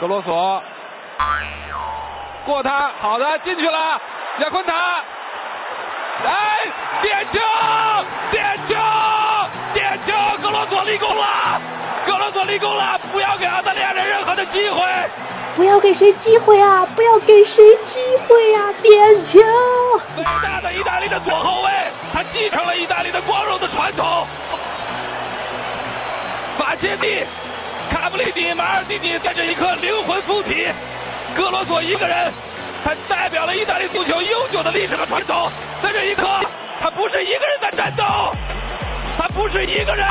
格罗索。过他，好的进去了，亚昆塔，哎，点球，点球，点球，格罗索立功了，格罗索立功了，不要给澳大利亚人任何的机会，不要给谁机会啊，不要给谁机会啊，点球，伟大的意大利的左后卫，他继承了意大利的光荣的传统，法切蒂。卡布里尼、马尔蒂尼在这一刻灵魂附体，格罗索一个人，他代表了意大利足球悠久的历史和传统。在这一刻，他不是一个人在战斗，他不是一个人。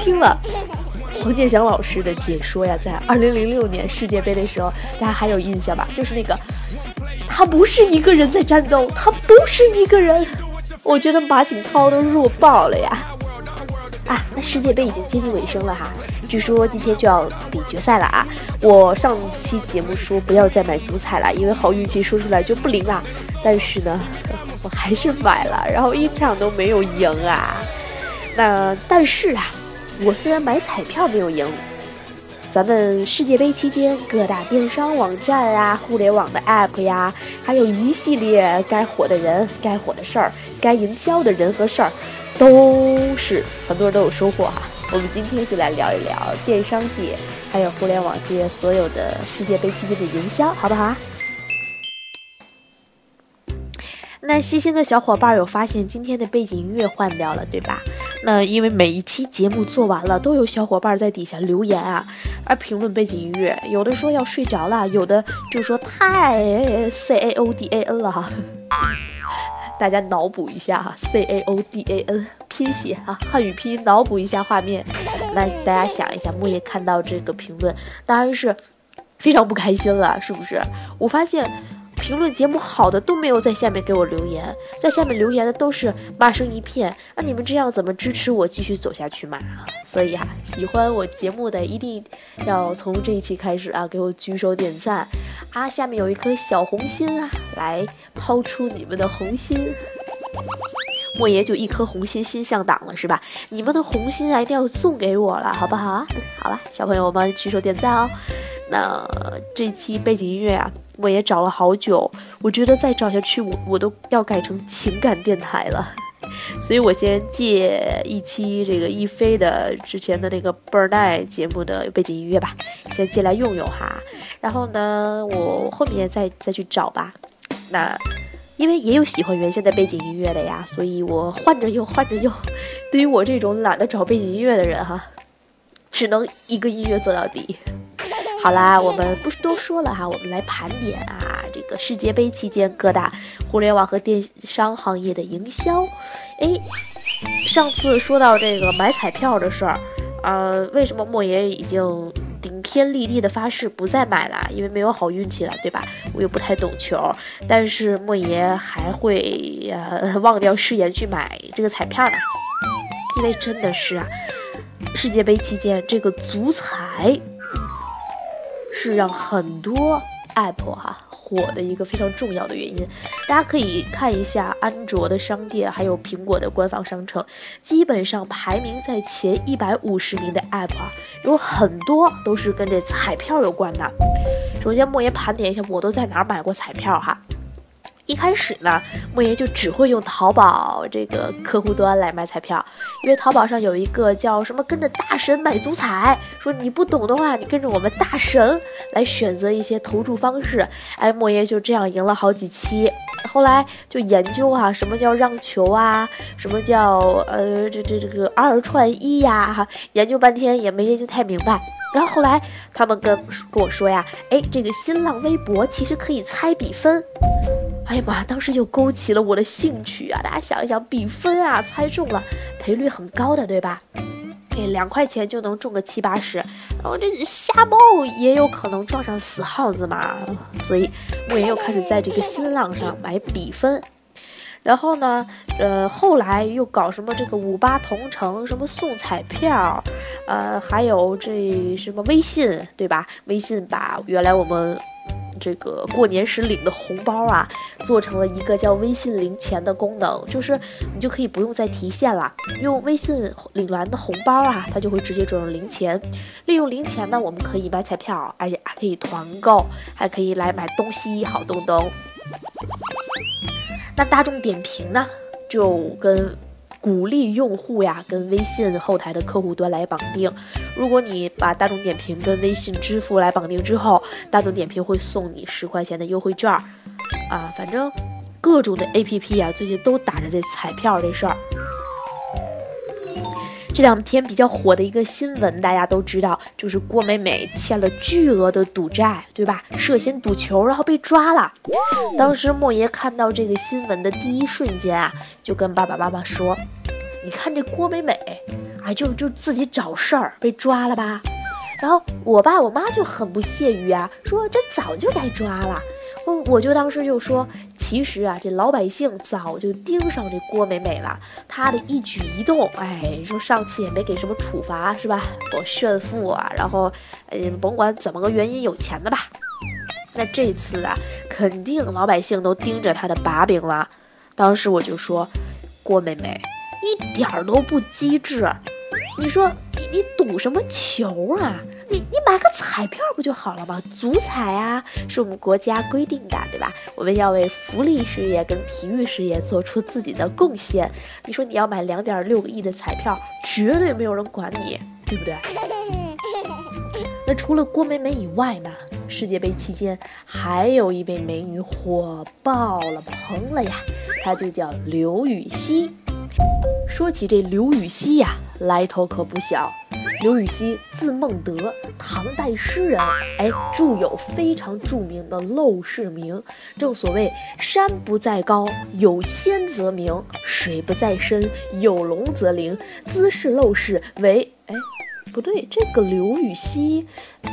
听了黄健翔老师的解说呀，在二零零六年世界杯的时候，大家还有印象吧？就是那个，他不是一个人在战斗，他不是一个人。我觉得马景涛都弱爆了呀！啊，那世界杯已经接近尾声了哈。据说今天就要比决赛了啊！我上期节目说不要再买足彩了，因为好运气说出来就不灵了。但是呢，我还是买了，然后一场都没有赢啊。那但是啊，我虽然买彩票没有赢，咱们世界杯期间各大电商网站啊、互联网的 app 呀，还有一系列该火的人、该火的事儿、该营销的人和事儿，都是很多人都有收获哈。我们今天就来聊一聊电商界，还有互联网界所有的世界杯期间的营销，好不好啊？那细心的小伙伴有发现今天的背景音乐换掉了，对吧？那因为每一期节目做完了，都有小伙伴在底下留言啊，而评论背景音乐，有的说要睡着了，有的就说太 C A O D A N 了哈。大家脑补一下哈，C A O D A N 拼写啊，汉语拼音脑补一下画面。那大家想一下，木叶看到这个评论，当然是非常不开心了，是不是？我发现。评论节目好的都没有在下面给我留言，在下面留言的都是骂声一片。那你们这样怎么支持我继续走下去嘛？所以啊，喜欢我节目的一定要从这一期开始啊，给我举手点赞啊！下面有一颗小红心啊，来抛出你们的红心。莫爷就一颗红心心向党了是吧？你们的红心啊，一定要送给我了，好不好？好了，小朋友们举手点赞哦。那这期背景音乐啊。我也找了好久，我觉得再找下去，我我都要改成情感电台了，所以我先借一期这个一飞的之前的那个倍儿耐节目的背景音乐吧，先借来用用哈。然后呢，我后面再再去找吧。那因为也有喜欢原先的背景音乐的呀，所以我换着用，换着用。对于我这种懒得找背景音乐的人哈，只能一个音乐做到底。好啦，我们不多说了哈，我们来盘点啊，这个世界杯期间各大互联网和电商行业的营销。哎，上次说到这个买彩票的事儿，呃，为什么莫爷已经顶天立地的发誓不再买了？因为没有好运气了，对吧？我又不太懂球，但是莫爷还会呃忘掉誓言去买这个彩票呢，因为真的是啊，世界杯期间这个足彩。是让很多 app 哈火的一个非常重要的原因。大家可以看一下安卓的商店，还有苹果的官方商城，基本上排名在前一百五十名的 app 啊，有很多都是跟这彩票有关的。首先，莫言盘点一下，我都在哪儿买过彩票哈。一开始呢，莫言就只会用淘宝这个客户端来买彩票，因为淘宝上有一个叫什么“跟着大神买足彩”，说你不懂的话，你跟着我们大神来选择一些投注方式。哎，莫言就这样赢了好几期。后来就研究啊，什么叫让球啊，什么叫呃这这这个二串一呀，哈，研究半天也没研究太明白。然后后来他们跟跟我说呀，哎，这个新浪微博其实可以猜比分。哎呀妈！当时就勾起了我的兴趣啊！大家想一想，比分啊，猜中了，赔率很高的，对吧？哎，两块钱就能中个七八十，我这瞎猫也有可能撞上死耗子嘛！所以莫言又开始在这个新浪上买比分，然后呢，呃，后来又搞什么这个五八同城，什么送彩票，呃，还有这什么微信，对吧？微信把原来我们。这个过年时领的红包啊，做成了一个叫微信零钱的功能，就是你就可以不用再提现了，用微信领完的红包啊，它就会直接转入零钱。利用零钱呢，我们可以买彩票，而且还可以团购，还可以来买东西，好东东。那大众点评呢，就跟。鼓励用户呀跟微信后台的客户端来绑定。如果你把大众点评跟微信支付来绑定之后，大众点评会送你十块钱的优惠券儿。啊，反正各种的 APP 啊，最近都打着这彩票这事儿。这两天比较火的一个新闻，大家都知道，就是郭美美欠了巨额的赌债，对吧？涉嫌赌球，然后被抓了。当时莫爷看到这个新闻的第一瞬间啊，就跟爸爸妈妈说：“你看这郭美美，啊，就就自己找事儿，被抓了吧？”然后我爸我妈就很不屑于啊，说：“这早就该抓了。”我就当时就说，其实啊，这老百姓早就盯上这郭美美了，她的一举一动，哎，说上次也没给什么处罚是吧？我炫富啊，然后，呃，甭管怎么个原因有钱的吧，那这次啊，肯定老百姓都盯着她的把柄了。当时我就说，郭美美一点儿都不机智，你说你你赌什么球啊？你你买个彩票不就好了吗？足彩啊，是我们国家规定的，对吧？我们要为福利事业跟体育事业做出自己的贡献。你说你要买两点六个亿的彩票，绝对没有人管你，对不对？那除了郭美美以外呢？世界杯期间还有一位美女火爆了红了呀，她就叫刘禹锡。说起这刘禹锡呀，来头可不小。刘禹锡字孟德，唐代诗人，哎，著有非常著名的《陋室铭》。正所谓“山不在高，有仙则名；水不在深，有龙则灵。兹是陋室，为……哎，不对，这个刘禹锡，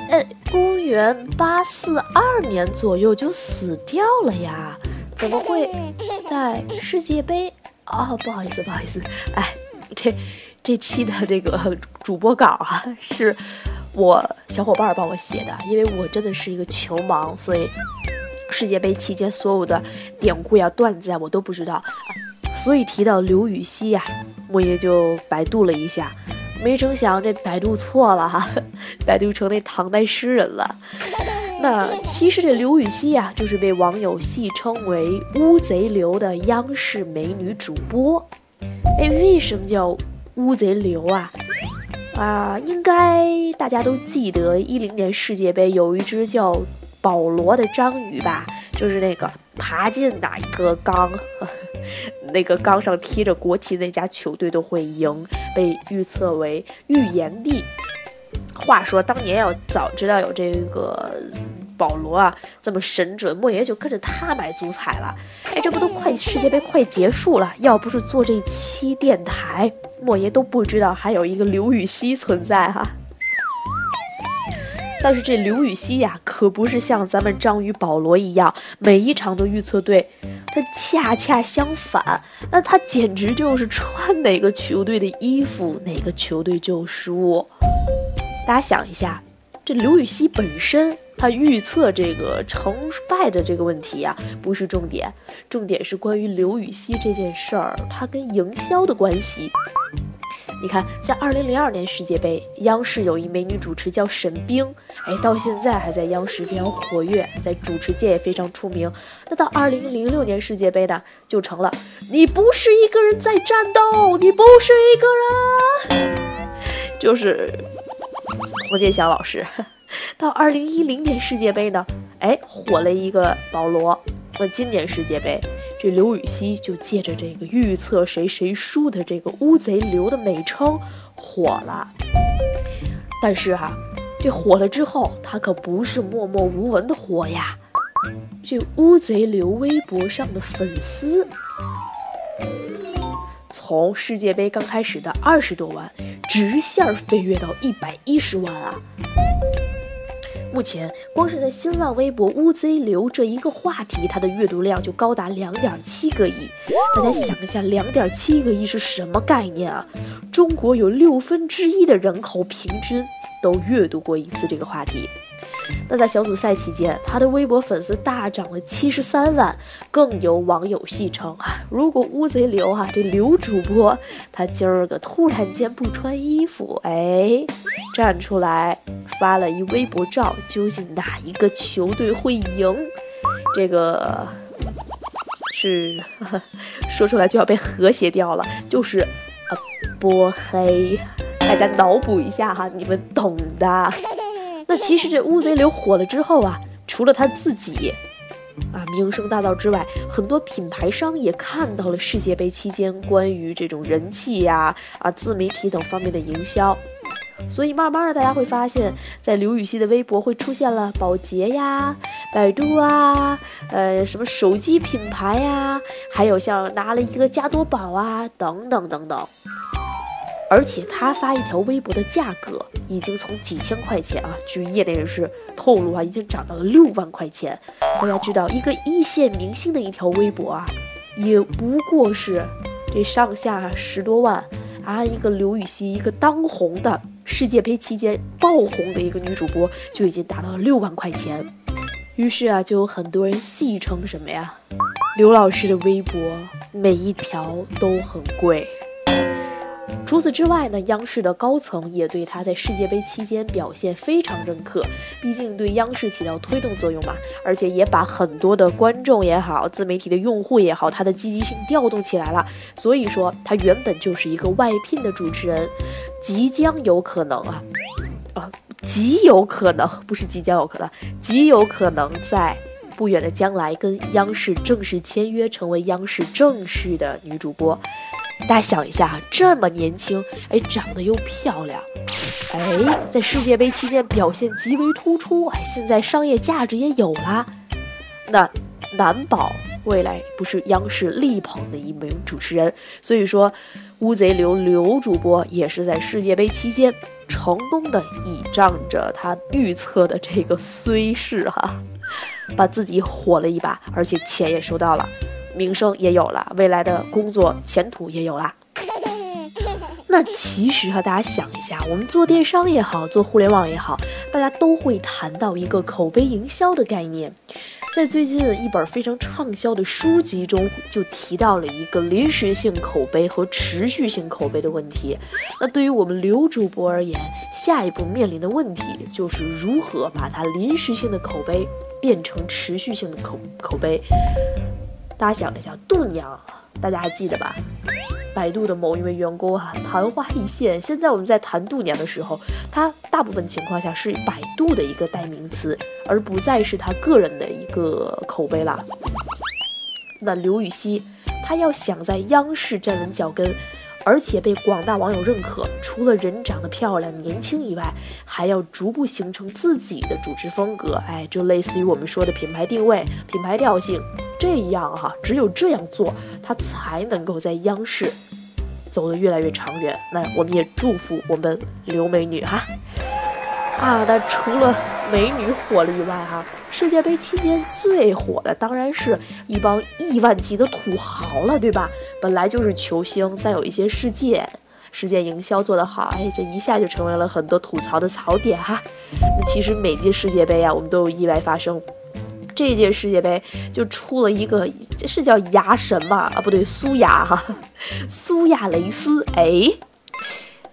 哎，公元八四二年左右就死掉了呀？怎么会在世界杯？哦，不好意思，不好意思，哎，这。这期的这个主播稿啊，是我小伙伴帮我写的，因为我真的是一个球盲，所以世界杯期间所有的典故呀、段子啊，我都不知道。所以提到刘禹锡呀，我也就百度了一下，没成想这百度错了哈，百度成那唐代诗人了。那其实这刘禹锡呀，就是被网友戏称为“乌贼刘”的央视美女主播。哎，为什么叫？乌贼刘啊啊，应该大家都记得一零年世界杯有一只叫保罗的章鱼吧？就是那个爬进哪一个缸，那个缸上贴着国旗那家球队都会赢，被预测为预言帝。话说当年要早知道有这个。保罗啊，这么神准，莫言就跟着他买足彩了。哎，这不都快世界杯快结束了？要不是做这期电台，莫言都不知道还有一个刘禹锡存在哈。但是这刘禹锡呀，可不是像咱们章鱼保罗一样，每一场都预测对。他恰恰相反，那他简直就是穿哪个球队的衣服，哪个球队就输。大家想一下，这刘禹锡本身。他预测这个成败的这个问题呀，不是重点，重点是关于刘禹锡这件事儿，他跟营销的关系。你看，在二零零二年世界杯，央视有一美女主持叫沈冰，哎，到现在还在央视非常活跃，在主持界也非常出名。那到二零零六年世界杯呢，就成了你不是一个人在战斗，你不是一个人，就是黄健翔老师。到二零一零年世界杯呢，哎，火了一个保罗。那今年世界杯，这刘禹锡就借着这个预测谁谁输的这个乌贼刘的美称火了。但是哈，这火了之后，他可不是默默无闻的火呀。这乌贼刘微博上的粉丝，从世界杯刚开始的二十多万，直线飞跃到一百一十万啊！目前，光是在新浪微博“乌贼流”这一个话题，它的阅读量就高达两点七个亿。大家想一下，两点七个亿是什么概念啊？中国有六分之一的人口平均都阅读过一次这个话题。那在小组赛期间，他的微博粉丝大涨了七十三万，更有网友戏称啊，如果乌贼刘哈这刘主播他今儿个突然间不穿衣服，哎，站出来发了一微博照，究竟哪一个球队会赢？这个是 说出来就要被和谐掉了，就是啊波黑，大家脑补一下哈，你们懂的。那其实这乌贼流火了之后啊，除了他自己啊名声大噪之外，很多品牌商也看到了世界杯期间关于这种人气呀、啊自媒体等方面的营销，所以慢慢的大家会发现，在刘禹锡的微博会出现了宝洁呀、百度啊、呃什么手机品牌呀，还有像拿了一个加多宝啊等等等等。而且他发一条微博的价格已经从几千块钱啊，据业内人士透露啊，已经涨到了六万块钱。大家知道，一个一线明星的一条微博啊，也不过是这上下十多万啊。一个刘禹锡，一个当红的世界杯期间爆红的一个女主播，就已经达到了六万块钱。于是啊，就有很多人戏称什么呀？刘老师的微博每一条都很贵。除此之外呢，央视的高层也对他在世界杯期间表现非常认可，毕竟对央视起到推动作用嘛，而且也把很多的观众也好，自媒体的用户也好，他的积极性调动起来了。所以说，他原本就是一个外聘的主持人，即将有可能啊，啊，极有可能，不是即将有可能，极有可能在不远的将来跟央视正式签约，成为央视正式的女主播。大家想一下，这么年轻，哎，长得又漂亮，哎，在世界杯期间表现极为突出，哎，现在商业价值也有啦，那难保未来不是央视力捧的一名主持人。所以说，乌贼刘刘主播也是在世界杯期间成功的倚仗着他预测的这个虽势哈，把自己火了一把，而且钱也收到了。名声也有了，未来的工作前途也有了。那其实哈，大家想一下，我们做电商也好，做互联网也好，大家都会谈到一个口碑营销的概念。在最近一本非常畅销的书籍中，就提到了一个临时性口碑和持续性口碑的问题。那对于我们刘主播而言，下一步面临的问题就是如何把它临时性的口碑变成持续性的口口碑。大家想一想，度娘，大家还记得吧？百度的某一位员工啊，昙花一现。现在我们在谈度娘的时候，它大部分情况下是百度的一个代名词，而不再是他个人的一个口碑了。那刘禹锡，他要想在央视站稳脚跟。而且被广大网友认可，除了人长得漂亮、年轻以外，还要逐步形成自己的主持风格。哎，就类似于我们说的品牌定位、品牌调性，这样哈，只有这样做，他才能够在央视走得越来越长远。那我们也祝福我们刘美女哈。啊，那除了美女火了以外，哈，世界杯期间最火的当然是一帮亿万级的土豪了，对吧？本来就是球星，再有一些事件，事件营销做得好，哎，这一下就成为了很多吐槽的槽点哈。那其实每届世界杯啊，我们都有意外发生。这届世界杯就出了一个，这是叫牙神吧？啊，不对，苏亚哈，苏亚雷斯，哎。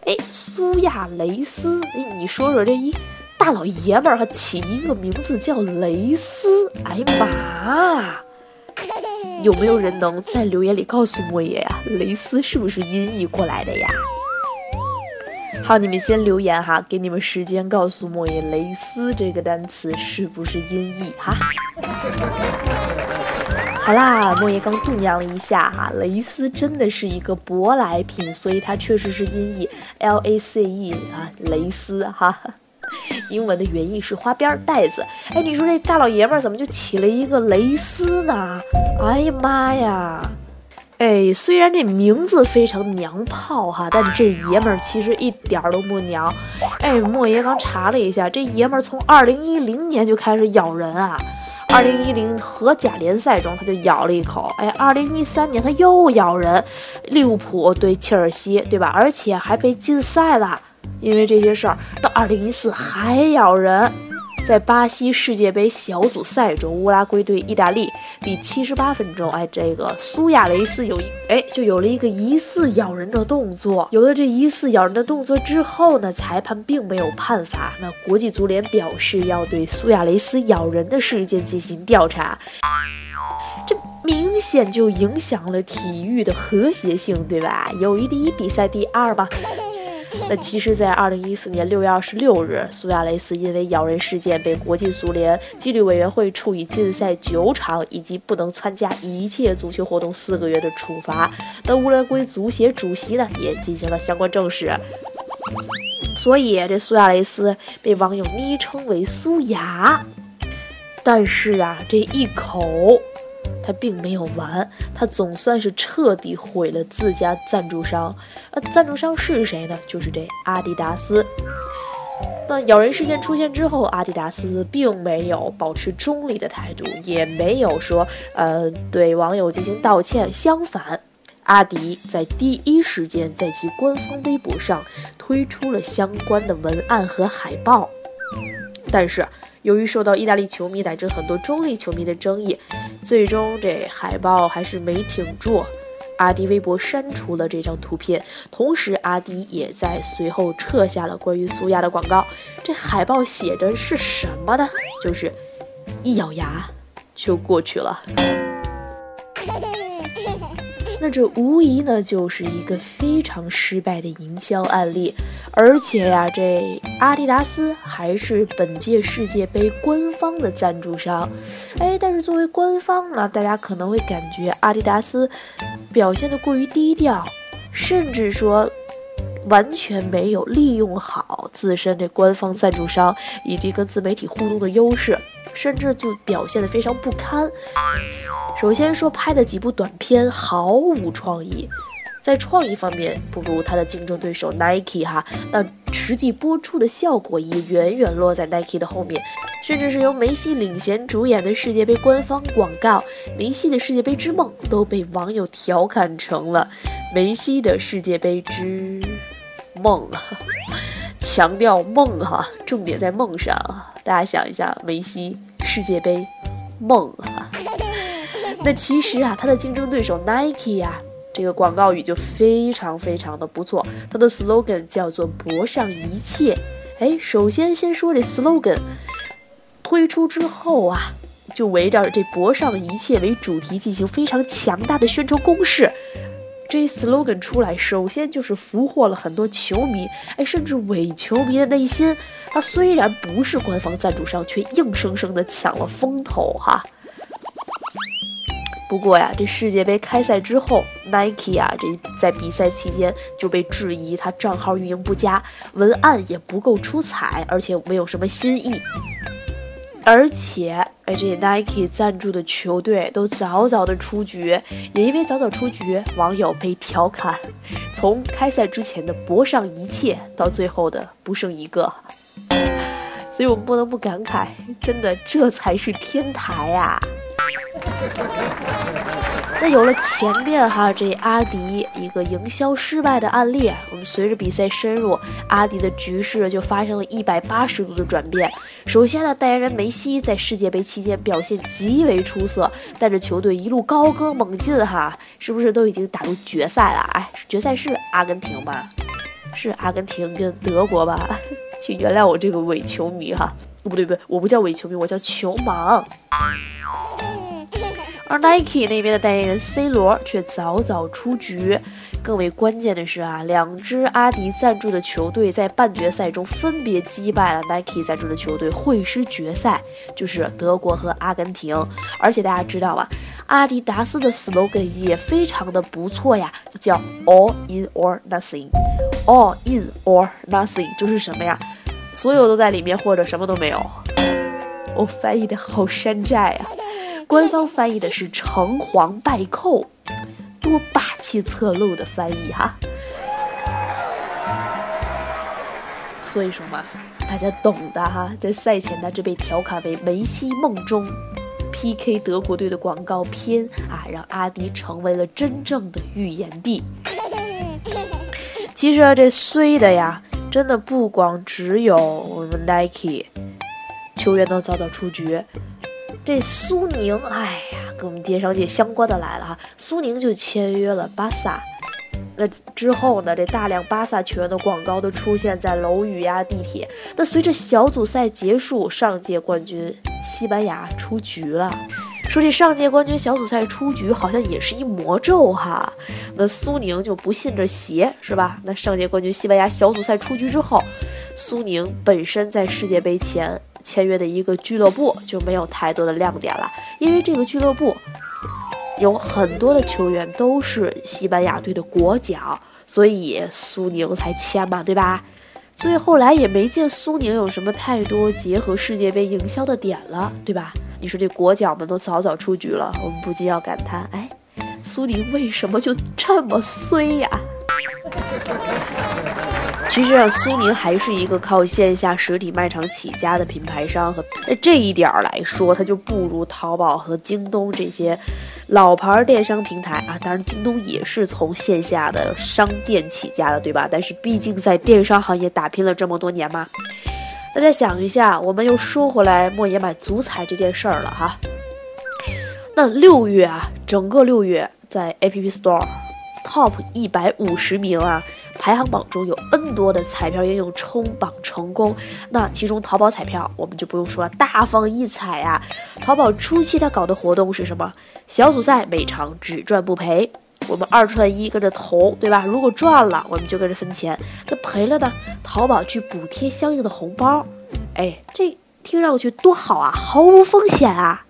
哎，苏亚雷斯，哎，你说说这一大老爷们儿，还起一个名字叫蕾丝，哎妈！有没有人能在留言里告诉莫爷呀，蕾丝是不是音译过来的呀？好，你们先留言哈，给你们时间告诉莫爷，蕾丝这个单词是不是音译哈？好啦，莫爷刚度娘了一下哈，蕾丝真的是一个舶来品，所以它确实是音译 L A C E 啊，蕾丝哈，英文的原意是花边带子。哎，你说这大老爷们儿怎么就起了一个蕾丝呢？哎呀妈呀！哎，虽然这名字非常娘炮哈，但这爷们儿其实一点儿都不娘。哎，莫爷刚查了一下，这爷们儿从二零一零年就开始咬人啊。二零一零荷甲联赛中他就咬了一口，哎，二零一三年他又咬人，利物浦对切尔西，对吧？而且还被禁赛了，因为这些事儿。到二零一四还咬人。在巴西世界杯小组赛中，乌拉圭对意大利第七十八分钟，哎，这个苏亚雷斯有一哎就有了一个疑似咬人的动作。有了这疑似咬人的动作之后呢，裁判并没有判罚。那国际足联表示要对苏亚雷斯咬人的事件进行调查。这明显就影响了体育的和谐性，对吧？友谊第一，比赛第二吧。那其实，在二零一四年六月二十六日，苏亚雷斯因为咬人事件被国际足联纪律委员会处以禁赛九场以及不能参加一切足球活动四个月的处罚。那乌拉圭足协主席呢，也进行了相关证实。所以，这苏亚雷斯被网友昵称为“苏牙”。但是啊，这一口。并没有完，他总算是彻底毁了自家赞助商。那赞助商是谁呢？就是这阿迪达斯。那咬人事件出现之后，阿迪达斯并没有保持中立的态度，也没有说呃对网友进行道歉。相反，阿迪在第一时间在其官方微博上推出了相关的文案和海报。但是，由于受到意大利球迷乃至很多中立球迷的争议，最终这海报还是没挺住。阿迪微博删除了这张图片，同时阿迪也在随后撤下了关于苏亚的广告。这海报写的是什么呢？就是一咬牙就过去了。那这无疑呢就是一个非常失败的营销案例，而且呀，这阿迪达斯还是本届世界杯官方的赞助商，哎，但是作为官方呢，大家可能会感觉阿迪达斯表现的过于低调，甚至说完全没有利用好自身这官方赞助商以及跟自媒体互动的优势，甚至就表现得非常不堪。首先说拍的几部短片毫无创意，在创意方面不如他的竞争对手 Nike 哈，但实际播出的效果也远远落在 Nike 的后面，甚至是由梅西领衔主演的世界杯官方广告《梅西的世界杯之梦》都被网友调侃成了梅西的世界杯之梦，强调梦哈，重点在梦上，大家想一下，梅西世界杯梦哈。那其实啊，他的竞争对手 Nike 呀，这个广告语就非常非常的不错。它的 slogan 叫做“博上一切”。哎，首先先说这 slogan 推出之后啊，就围绕着这“博上一切”为主题进行非常强大的宣传攻势。这 slogan 出来，首先就是俘获了很多球迷，哎，甚至伪球迷的内心。它虽然不是官方赞助商，却硬生生的抢了风头哈。不过呀，这世界杯开赛之后，Nike 啊，这在比赛期间就被质疑他账号运营不佳，文案也不够出彩，而且没有什么新意。而且，哎，这 Nike 赞助的球队都早早的出局，也因为早早出局，网友被调侃，从开赛之前的博上一切，到最后的不剩一个。所以我们不能不感慨，真的，这才是天台啊！那有了前面哈这阿迪一个营销失败的案例，我们随着比赛深入，阿迪的局势就发生了一百八十度的转变。首先呢，代言人梅西在世界杯期间表现极为出色，带着球队一路高歌猛进哈，是不是都已经打入决赛了？哎，决赛是阿根廷吧？是阿根廷跟德国吧？请原谅我这个伪球迷哈，不对不对，我不叫伪球迷，我叫球盲。而 Nike 那边的代言人 C 罗却早早出局。更为关键的是啊，两支阿迪赞助的球队在半决赛中分别击败了 Nike 赞助的球队，会师决赛，就是德国和阿根廷。而且大家知道吧，阿迪达斯的 slogan 也非常的不错呀，叫 All in or nothing。All in or nothing 就是什么呀？所有都在里面，或者什么都没有。我翻译的好山寨啊！官方翻译的是“诚惶败寇”，多霸气侧漏的翻译哈。所以说嘛，大家懂的哈。在赛前呢，这被调侃为梅西梦中 PK 德国队的广告片啊，让阿迪成为了真正的预言帝。其实啊，这衰的呀，真的不光只有我们 Nike 球员都遭到出局。这苏宁，哎呀，跟我们电商界相关的来了哈，苏宁就签约了巴萨。那之后呢？这大量巴萨球员的广告都出现在楼宇呀、地铁。那随着小组赛结束，上届冠军西班牙出局了。说这上届冠军小组赛出局，好像也是一魔咒哈。那苏宁就不信这邪是吧？那上届冠军西班牙小组赛出局之后，苏宁本身在世界杯前签约的一个俱乐部就没有太多的亮点了，因为这个俱乐部。有很多的球员都是西班牙队的国脚，所以苏宁才签嘛，对吧？所以后来也没见苏宁有什么太多结合世界杯营销的点了，对吧？你说这国脚们都早早出局了，我们不禁要感叹：哎，苏宁为什么就这么衰呀？其实啊，苏宁还是一个靠线下实体卖场起家的品牌商，和在这一点儿来说，它就不如淘宝和京东这些老牌电商平台啊。当然，京东也是从线下的商店起家的，对吧？但是毕竟在电商行业打拼了这么多年嘛。大家想一下，我们又说回来莫言买足彩这件事儿了哈。那六月啊，整个六月在 App Store Top 一百五十名啊。排行榜中有 N 多的彩票应用冲榜成功，那其中淘宝彩票我们就不用说了，大放异彩啊！淘宝初期它搞的活动是什么？小组赛每场只赚不赔，我们二串一跟着投，对吧？如果赚了，我们就跟着分钱；那赔了呢？淘宝去补贴相应的红包。哎，这听上去多好啊，毫无风险啊！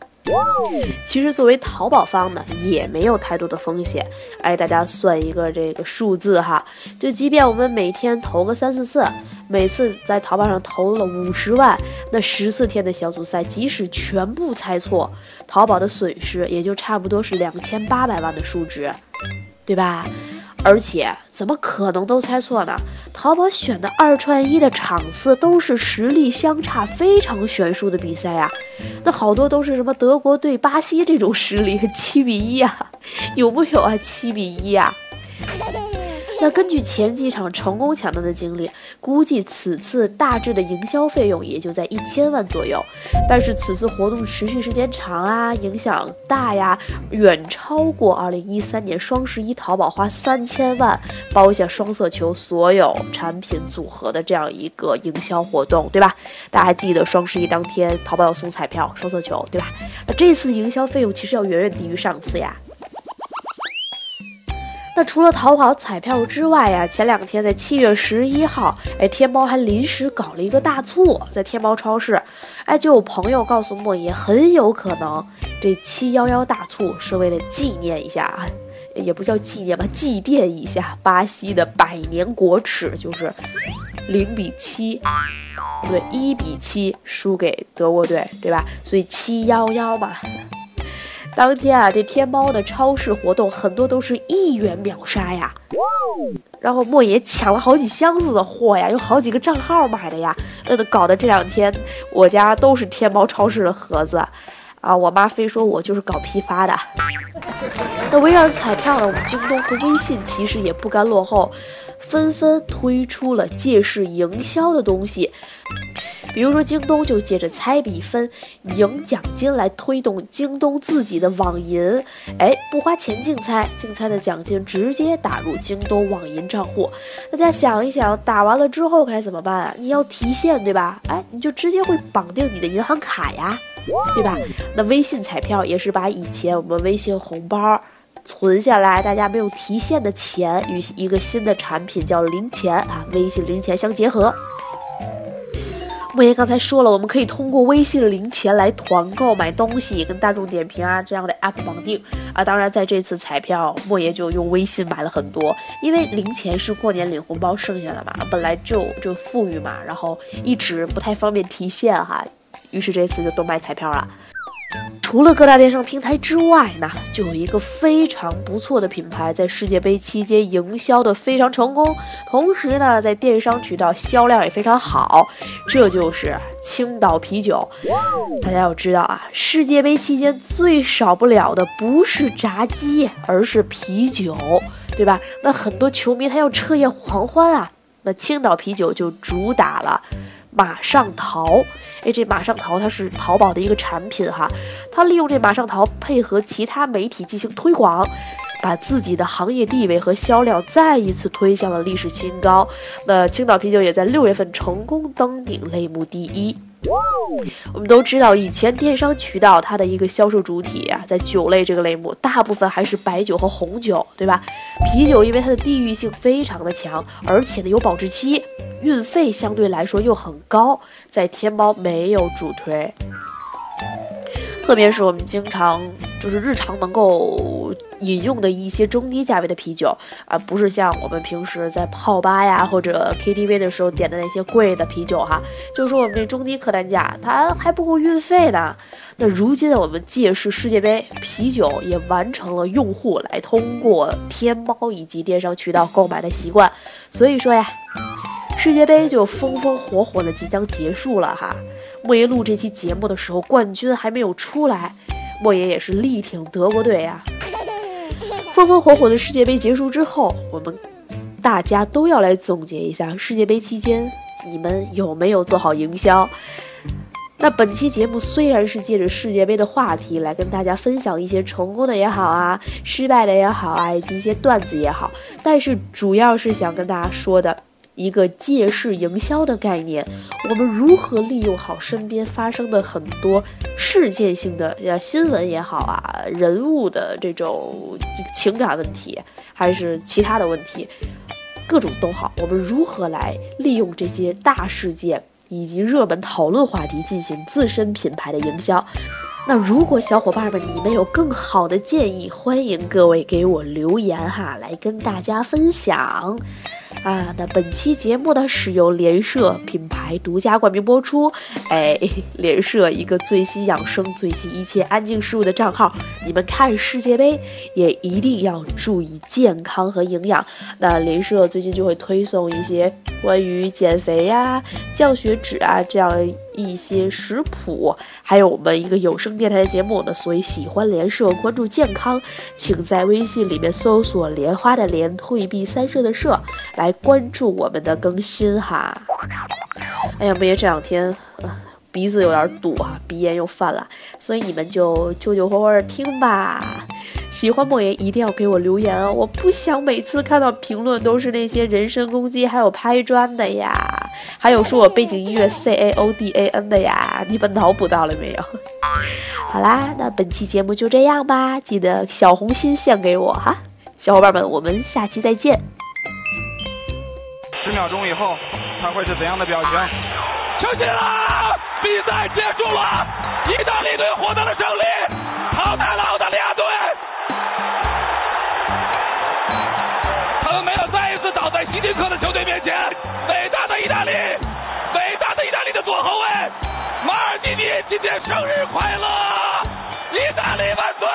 其实作为淘宝方呢，也没有太多的风险。哎，大家算一个这个数字哈，就即便我们每天投个三四次，每次在淘宝上投了五十万，那十四天的小组赛，即使全部猜错，淘宝的损失也就差不多是两千八百万的数值，对吧？而且怎么可能都猜错呢？淘宝选的二串一的场次都是实力相差非常悬殊的比赛呀，那好多都是什么德国对巴西这种实力，七比一啊，有没有啊？七比一啊？那根据前几场成功抢单的经历，估计此次大致的营销费用也就在一千万左右。但是此次活动持续时间长啊，影响大呀，远超过二零一三年双十一淘宝花三千万包下双色球所有产品组合的这样一个营销活动，对吧？大家还记得双十一当天淘宝要送彩票、双色球，对吧？那这次营销费用其实要远远低于上次呀。那除了淘宝彩票之外呀，前两天在七月十一号，哎，天猫还临时搞了一个大促，在天猫超市，哎，就有朋友告诉莫爷，很有可能这七幺幺大促是为了纪念一下啊，也不叫纪念吧，祭奠一下巴西的百年国耻，就是零比七，不对，一比七输给德国队，对吧？所以七幺幺嘛。当天啊，这天猫的超市活动很多都是一元秒杀呀，然后莫爷抢了好几箱子的货呀，有好几个账号买的呀，呃，搞得这两天我家都是天猫超市的盒子，啊，我妈非说我就是搞批发的。那围绕彩票呢，我们京东和微信其实也不甘落后，纷纷推出了借势营销的东西。比如说，京东就借着猜比分、赢奖金来推动京东自己的网银。哎，不花钱竞猜，竞猜的奖金直接打入京东网银账户。大家想一想，打完了之后该怎么办啊？你要提现，对吧？哎，你就直接会绑定你的银行卡呀，对吧？那微信彩票也是把以前我们微信红包存下来，大家没有提现的钱，与一个新的产品叫零钱啊，微信零钱相结合。莫言刚才说了，我们可以通过微信零钱来团购买东西，跟大众点评啊这样的 app 绑定啊。当然，在这次彩票，莫言就用微信买了很多，因为零钱是过年领红包剩下的嘛，本来就就富裕嘛，然后一直不太方便提现哈，于是这次就都买彩票了。除了各大电商平台之外呢，就有一个非常不错的品牌在世界杯期间营销的非常成功，同时呢，在电商渠道销量也非常好，这就是青岛啤酒。大家要知道啊，世界杯期间最少不了的不是炸鸡，而是啤酒，对吧？那很多球迷他要彻夜狂欢啊，那青岛啤酒就主打了。马上淘，哎，这马上淘它是淘宝的一个产品哈，它利用这马上淘配合其他媒体进行推广，把自己的行业地位和销量再一次推向了历史新高。那青岛啤酒也在六月份成功登顶类目第一。我们都知道，以前电商渠道它的一个销售主体啊，在酒类这个类目，大部分还是白酒和红酒，对吧？啤酒因为它的地域性非常的强，而且呢有保质期，运费相对来说又很高，在天猫没有主推。特别是我们经常就是日常能够饮用的一些中低价位的啤酒啊，不是像我们平时在泡吧呀或者 KTV 的时候点的那些贵的啤酒哈，就说我们这中低客单价，它还不够运费呢。那如今我们借势世界杯，啤酒也完成了用户来通过天猫以及电商渠道购买的习惯，所以说呀。世界杯就风风火火的即将结束了哈，莫爷录这期节目的时候，冠军还没有出来，莫爷也是力挺德国队呀。风风火火的世界杯结束之后，我们大家都要来总结一下世界杯期间你们有没有做好营销。那本期节目虽然是借着世界杯的话题来跟大家分享一些成功的也好啊，失败的也好啊，以及一些段子也好，但是主要是想跟大家说的。一个借势营销的概念，我们如何利用好身边发生的很多事件性的呃新闻也好啊，人物的这种情感问题，还是其他的问题，各种都好，我们如何来利用这些大事件以及热门讨论话题进行自身品牌的营销？那如果小伙伴们你们有更好的建议，欢迎各位给我留言哈，来跟大家分享。啊，那本期节目呢是由联社品牌独家冠名播出。哎，联社一个最新养生、最新一切安静事物的账号，你们看世界杯也一定要注意健康和营养。那联社最近就会推送一些关于减肥呀、降血脂啊这样。一些食谱，还有我们一个有声电台的节目呢。所以喜欢联社、关注健康，请在微信里面搜索“莲花的莲，退避三舍的舍”来关注我们的更新哈。哎呀，莫言这两天鼻子有点堵啊，鼻炎又犯了，所以你们就救救活活听吧。喜欢莫言一定要给我留言啊！我不想每次看到评论都是那些人身攻击，还有拍砖的呀，还有说我背景音乐 C A O D A N 的呀，你们脑补到了没有？好啦，那本期节目就这样吧，记得小红心献给我哈，小伙伴们，我们下期再见。十秒钟以后，他会是怎样的表情？球进了，比赛结束了，意大利队获得了胜利，淘汰了澳大利亚队。倒在希丁克的球队面前。伟大的意大利，伟大的意大利的左后卫马尔蒂尼今天生日快乐！意大利万岁！